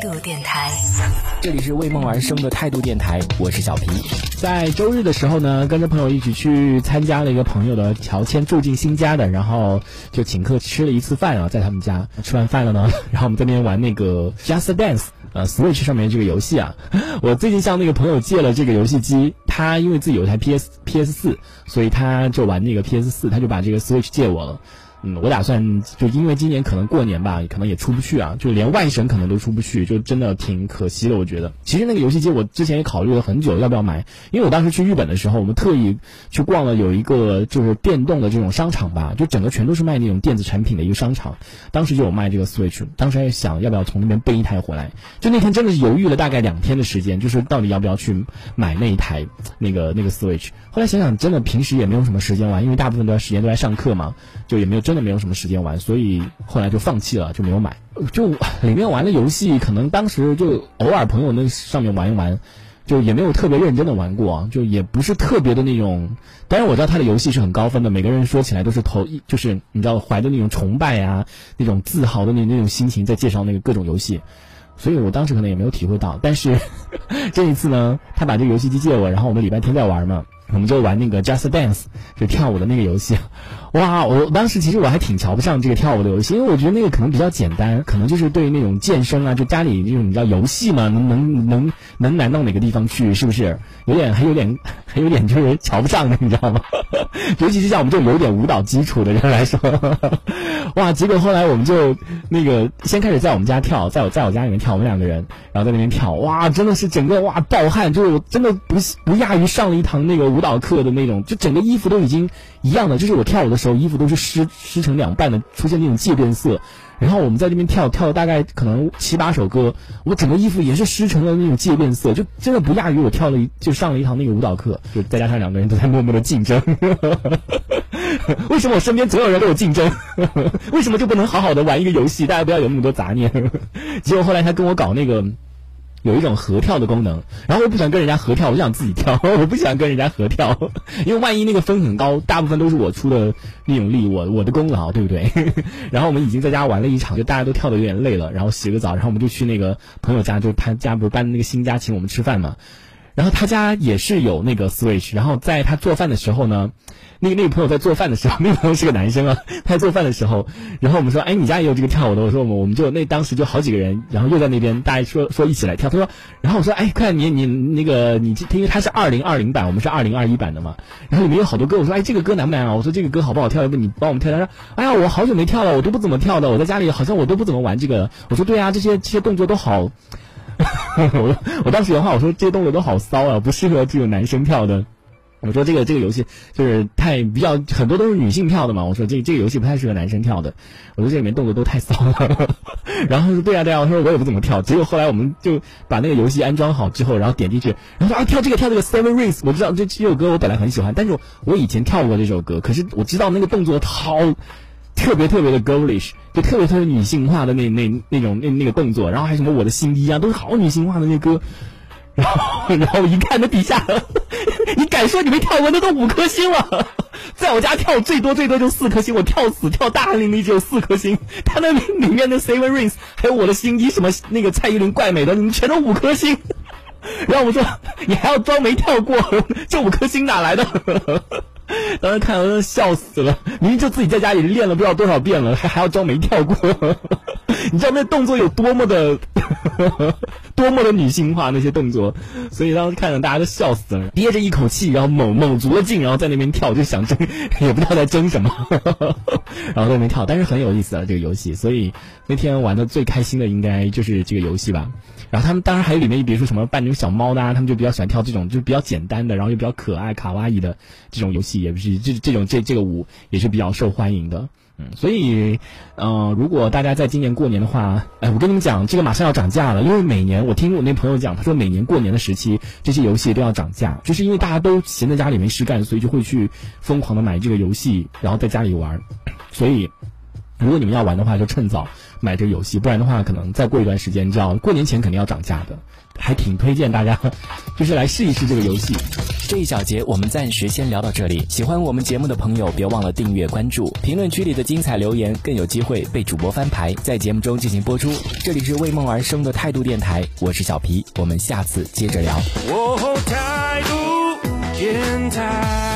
态度电台。这里是为梦而生的态度电台，我是小皮。在周日的时候呢，跟着朋友一起去参加了一个朋友的乔迁住进新家的，然后就请客吃了一次饭啊，在他们家吃完饭了呢，然后我们在那边玩那个 Just Dance。呃，Switch 上面这个游戏啊，我最近向那个朋友借了这个游戏机，他因为自己有一台 PS PS 四，所以他就玩那个 PS 四，他就把这个 Switch 借我了。嗯，我打算就因为今年可能过年吧，可能也出不去啊，就连外省可能都出不去，就真的挺可惜的。我觉得，其实那个游戏机我之前也考虑了很久要不要买，因为我当时去日本的时候，我们特意去逛了有一个就是电动的这种商场吧，就整个全都是卖那种电子产品的一个商场，当时就有卖这个 Switch，当时还想要不要从那边背一台回来，就那天真的是犹豫了大概两天的时间，就是到底要不要去买那一台那个那个 Switch。后来想想，真的平时也没有什么时间玩，因为大部分的时间都在上课嘛，就也没有真的没有什么时间玩，所以后来就放弃了，就没有买。就里面玩的游戏，可能当时就偶尔朋友那上面玩一玩，就也没有特别认真的玩过，就也不是特别的那种。当然我知道他的游戏是很高分的，每个人说起来都是头一，就是你知道怀着那种崇拜呀、那种自豪的那那种心情在介绍那个各种游戏，所以我当时可能也没有体会到。但是 这一次呢，他把这个游戏机借我，然后我们礼拜天在玩嘛。我们就玩那个 Just Dance，就跳舞的那个游戏，哇！我当时其实我还挺瞧不上这个跳舞的游戏，因为我觉得那个可能比较简单，可能就是对于那种健身啊，就家里那种你知道游戏嘛，能能能能难到哪个地方去，是不是？有点还有点还有点就是瞧不上的，你知道吗？尤其是像我们这种有点舞蹈基础的人来说，哇！结果后来我们就那个先开始在我们家跳，在我在我家里面跳，我们两个人，然后在那边跳，哇！真的是整个哇暴汗，就是我真的不不亚于上了一堂那个舞蹈课的那种，就整个衣服都已经一样的，就是我跳舞的时候衣服都是湿湿成两半的，出现那种渐变色。然后我们在这边跳跳了大概可能七八首歌，我整个衣服也是湿成了那种渐变色，就真的不亚于我跳了一就上了一堂那个舞蹈课，就再加上两个人都在默默的竞争。为什么我身边总有人跟我竞争？为什么就不能好好的玩一个游戏？大家不要有那么多杂念。结果后来他跟我搞那个。有一种合跳的功能，然后我不想跟人家合跳，我想自己跳，我不想跟人家合跳，因为万一那个分很高，大部分都是我出的那种力，我我的功劳，对不对？然后我们已经在家玩了一场，就大家都跳的有点累了，然后洗个澡，然后我们就去那个朋友家，就他家不是搬那个新家，请我们吃饭嘛。然后他家也是有那个 Switch，然后在他做饭的时候呢。那个那个朋友在做饭的时候，那个朋友是个男生啊，他在做饭的时候，然后我们说，哎，你家也有这个跳舞的？我说我们我们就那当时就好几个人，然后又在那边，大家说说一起来跳。他说，然后我说，哎，快你你那个你，因为他是二零二零版，我们是二零二一版的嘛，然后里面有好多歌，我说，哎，这个歌难不难啊？我说这个歌好不好跳？要不你帮我们跳？他说，哎呀，我好久没跳了，我都不怎么跳的，我在家里好像我都不怎么玩这个。我说，对啊，这些这些动作都好，我 我当时原话我说这些动作都好骚啊，不适合只有男生跳的。我说这个这个游戏就是太比较很多都是女性跳的嘛。我说这这个游戏不太适合男生跳的。我说这里面动作都太骚了。然后他说对啊对啊。我说我也不怎么跳。结果后来我们就把那个游戏安装好之后，然后点进去，然后说啊跳这个跳这个 Seven Rings。我知道这这首歌我本来很喜欢，但是我我以前跳过这首歌，可是我知道那个动作好特别特别的 girlish，就特别特别女性化的那那那种那那个动作，然后还有什么我的心衣啊，都是好女性化的那歌。然后然后一看那底下。你敢说你没跳过？那都五颗星了，在我家跳最多最多就四颗星，我跳死跳大汗淋漓只有四颗星。他那里面的 Seven Rings，还有我的心机什么那个蔡依林怪美的，你们全都五颗星。然后我说你还要装没跳过，这五颗星哪来的？当时看我都笑死了，明明就自己在家里练了不知道多少遍了，还还要装没跳过。你知道那动作有多么的，多么的女性化那些动作，所以当时看着大家都笑死了，憋着一口气，然后猛猛足了劲，然后在那边跳，就想争，也不知道在争什么，然后在那边跳，但是很有意思啊这个游戏，所以那天玩的最开心的应该就是这个游戏吧。然后他们当然还有里面，比如说什么扮成小猫的啊，他们就比较喜欢跳这种，就比较简单的，然后又比较可爱卡哇伊的这种游戏，也不是这这种这这个舞也是比较受欢迎的。所以，呃，如果大家在今年过年的话，哎，我跟你们讲，这个马上要涨价了，因为每年我听我那朋友讲，他说每年过年的时期，这些游戏都要涨价，就是因为大家都闲在家里没事干，所以就会去疯狂的买这个游戏，然后在家里玩，所以。如果你们要玩的话，就趁早买这个游戏，不然的话，可能再过一段时间，你知道，过年前肯定要涨价的，还挺推荐大家，就是来试一试这个游戏。这一小节我们暂时先聊到这里。喜欢我们节目的朋友，别忘了订阅关注，评论区里的精彩留言更有机会被主播翻牌，在节目中进行播出。这里是为梦而生的态度电台，我是小皮，我们下次接着聊。哦，态度电台。